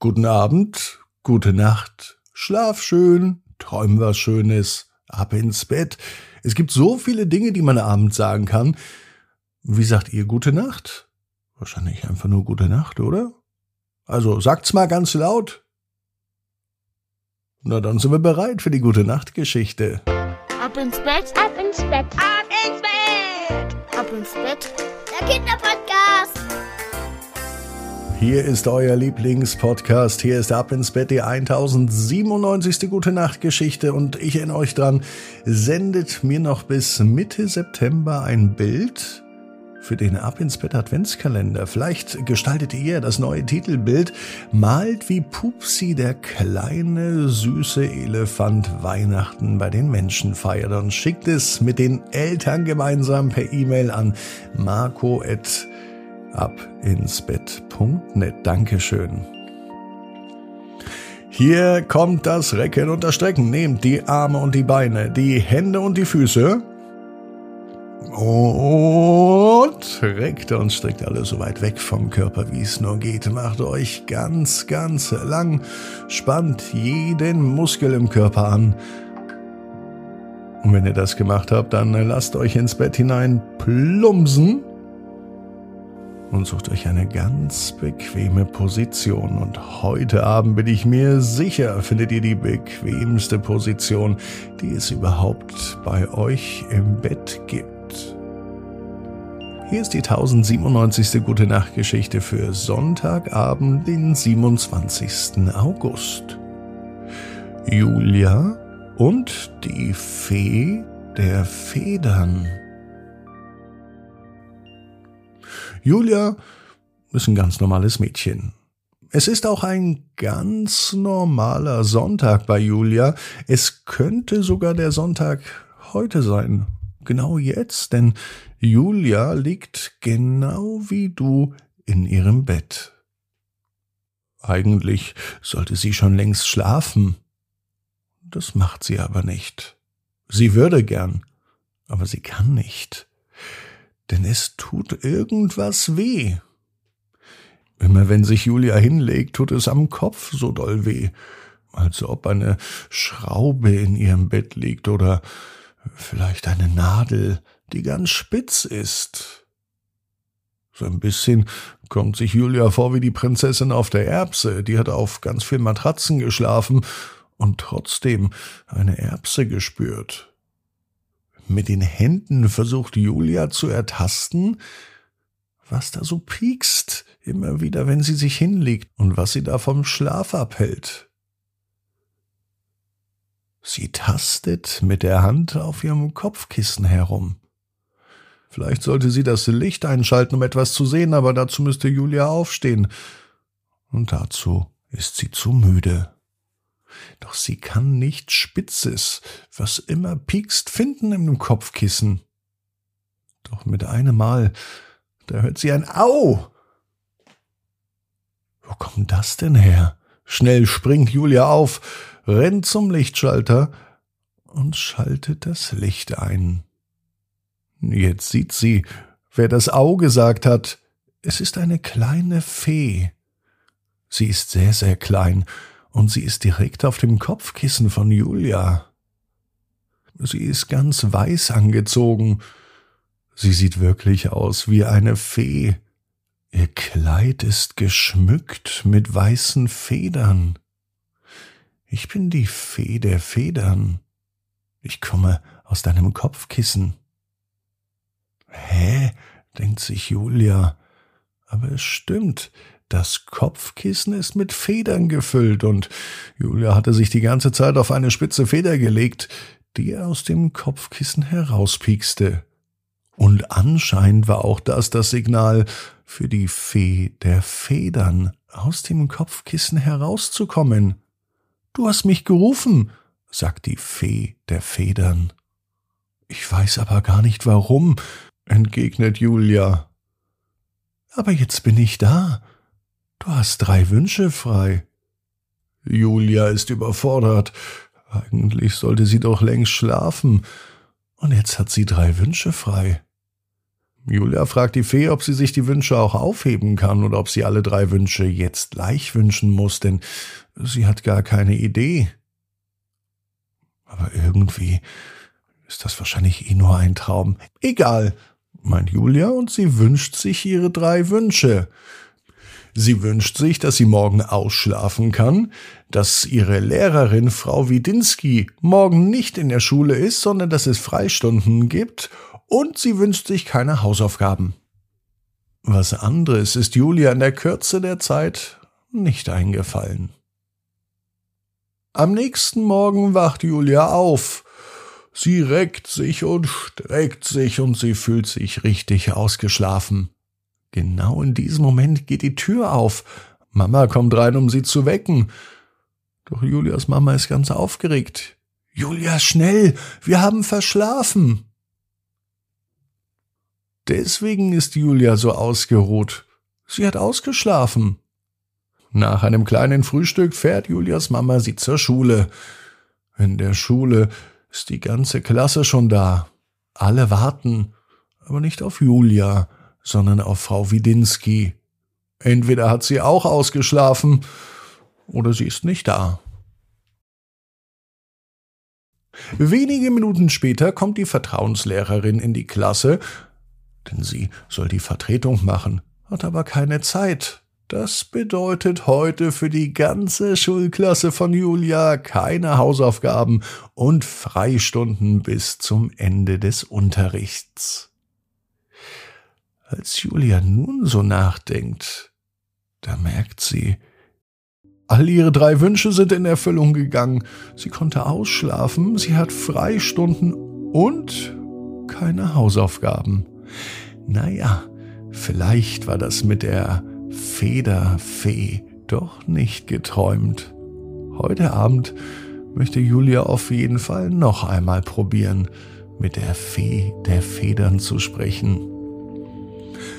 Guten Abend, gute Nacht, schlaf schön, träum was Schönes, ab ins Bett. Es gibt so viele Dinge, die man abends sagen kann. Wie sagt ihr gute Nacht? Wahrscheinlich einfach nur gute Nacht, oder? Also sagt's mal ganz laut. Na, dann sind wir bereit für die gute Nachtgeschichte. Ab ins Bett, Ab ins Bett. Ab ins Bett. ab ins Bett. Der Kinderpodcast. Hier ist euer Lieblingspodcast. Hier ist Ab ins Bett die 1097. Gute Nacht Geschichte und ich erinnere euch dran, sendet mir noch bis Mitte September ein Bild für den Ab ins Bett Adventskalender. Vielleicht gestaltet ihr das neue Titelbild, malt wie Pupsi der kleine süße Elefant Weihnachten bei den Menschen feiert und schickt es mit den Eltern gemeinsam per E-Mail an marco@ abinsbett.net. Dankeschön. Hier kommt das Recken und das Strecken. Nehmt die Arme und die Beine, die Hände und die Füße. Und reckt und streckt alles so weit weg vom Körper, wie es nur geht. Macht euch ganz, ganz lang. Spannt jeden Muskel im Körper an. Und wenn ihr das gemacht habt, dann lasst euch ins Bett hinein plumpsen und sucht euch eine ganz bequeme Position. Und heute Abend bin ich mir sicher, findet ihr die bequemste Position, die es überhaupt bei euch im Bett gibt. Hier ist die 1097. Gute Nacht Geschichte für Sonntagabend, den 27. August. Julia und die Fee der Federn. Julia ist ein ganz normales Mädchen. Es ist auch ein ganz normaler Sonntag bei Julia. Es könnte sogar der Sonntag heute sein. Genau jetzt, denn Julia liegt genau wie du in ihrem Bett. Eigentlich sollte sie schon längst schlafen. Das macht sie aber nicht. Sie würde gern, aber sie kann nicht denn es tut irgendwas weh. Immer wenn sich Julia hinlegt, tut es am Kopf so doll weh, als ob eine Schraube in ihrem Bett liegt oder vielleicht eine Nadel, die ganz spitz ist. So ein bisschen kommt sich Julia vor wie die Prinzessin auf der Erbse, die hat auf ganz viel Matratzen geschlafen und trotzdem eine Erbse gespürt. Mit den Händen versucht Julia zu ertasten, was da so piekst, immer wieder, wenn sie sich hinlegt und was sie da vom Schlaf abhält. Sie tastet mit der Hand auf ihrem Kopfkissen herum. Vielleicht sollte sie das Licht einschalten, um etwas zu sehen, aber dazu müsste Julia aufstehen. Und dazu ist sie zu müde. Doch sie kann nichts Spitzes, was immer piekst, finden im Kopfkissen. Doch mit einem Mal, da hört sie ein Au! Wo kommt das denn her? Schnell springt Julia auf, rennt zum Lichtschalter und schaltet das Licht ein. Jetzt sieht sie, wer das Au gesagt hat. Es ist eine kleine Fee. Sie ist sehr, sehr klein und sie ist direkt auf dem Kopfkissen von Julia. Sie ist ganz weiß angezogen. Sie sieht wirklich aus wie eine Fee. Ihr Kleid ist geschmückt mit weißen Federn. Ich bin die Fee der Federn. Ich komme aus deinem Kopfkissen. Hä? denkt sich Julia. Aber es stimmt, das Kopfkissen ist mit Federn gefüllt und Julia hatte sich die ganze Zeit auf eine spitze Feder gelegt, die aus dem Kopfkissen herauspiekste. Und anscheinend war auch das das Signal für die Fee der Federn, aus dem Kopfkissen herauszukommen. Du hast mich gerufen, sagt die Fee der Federn. Ich weiß aber gar nicht warum, entgegnet Julia. Aber jetzt bin ich da. Du hast drei Wünsche frei. Julia ist überfordert. Eigentlich sollte sie doch längst schlafen. Und jetzt hat sie drei Wünsche frei. Julia fragt die Fee, ob sie sich die Wünsche auch aufheben kann oder ob sie alle drei Wünsche jetzt gleich wünschen muss, denn sie hat gar keine Idee. Aber irgendwie ist das wahrscheinlich eh nur ein Traum. Egal, meint Julia, und sie wünscht sich ihre drei Wünsche. Sie wünscht sich, dass sie morgen ausschlafen kann, dass ihre Lehrerin Frau Widinski morgen nicht in der Schule ist, sondern dass es Freistunden gibt, und sie wünscht sich keine Hausaufgaben. Was anderes ist Julia in der Kürze der Zeit nicht eingefallen. Am nächsten Morgen wacht Julia auf. Sie reckt sich und streckt sich und sie fühlt sich richtig ausgeschlafen. Genau in diesem Moment geht die Tür auf. Mama kommt rein, um sie zu wecken. Doch Julias Mama ist ganz aufgeregt. Julia, schnell, wir haben verschlafen. Deswegen ist Julia so ausgeruht. Sie hat ausgeschlafen. Nach einem kleinen Frühstück fährt Julias Mama sie zur Schule. In der Schule ist die ganze Klasse schon da. Alle warten, aber nicht auf Julia sondern auf Frau Widinski. Entweder hat sie auch ausgeschlafen oder sie ist nicht da. Wenige Minuten später kommt die Vertrauenslehrerin in die Klasse, denn sie soll die Vertretung machen, hat aber keine Zeit. Das bedeutet heute für die ganze Schulklasse von Julia keine Hausaufgaben und Freistunden bis zum Ende des Unterrichts. Als Julia nun so nachdenkt, da merkt sie, all ihre drei Wünsche sind in Erfüllung gegangen. Sie konnte ausschlafen, sie hat Freistunden und keine Hausaufgaben. Naja, vielleicht war das mit der Federfee doch nicht geträumt. Heute Abend möchte Julia auf jeden Fall noch einmal probieren, mit der Fee der Federn zu sprechen.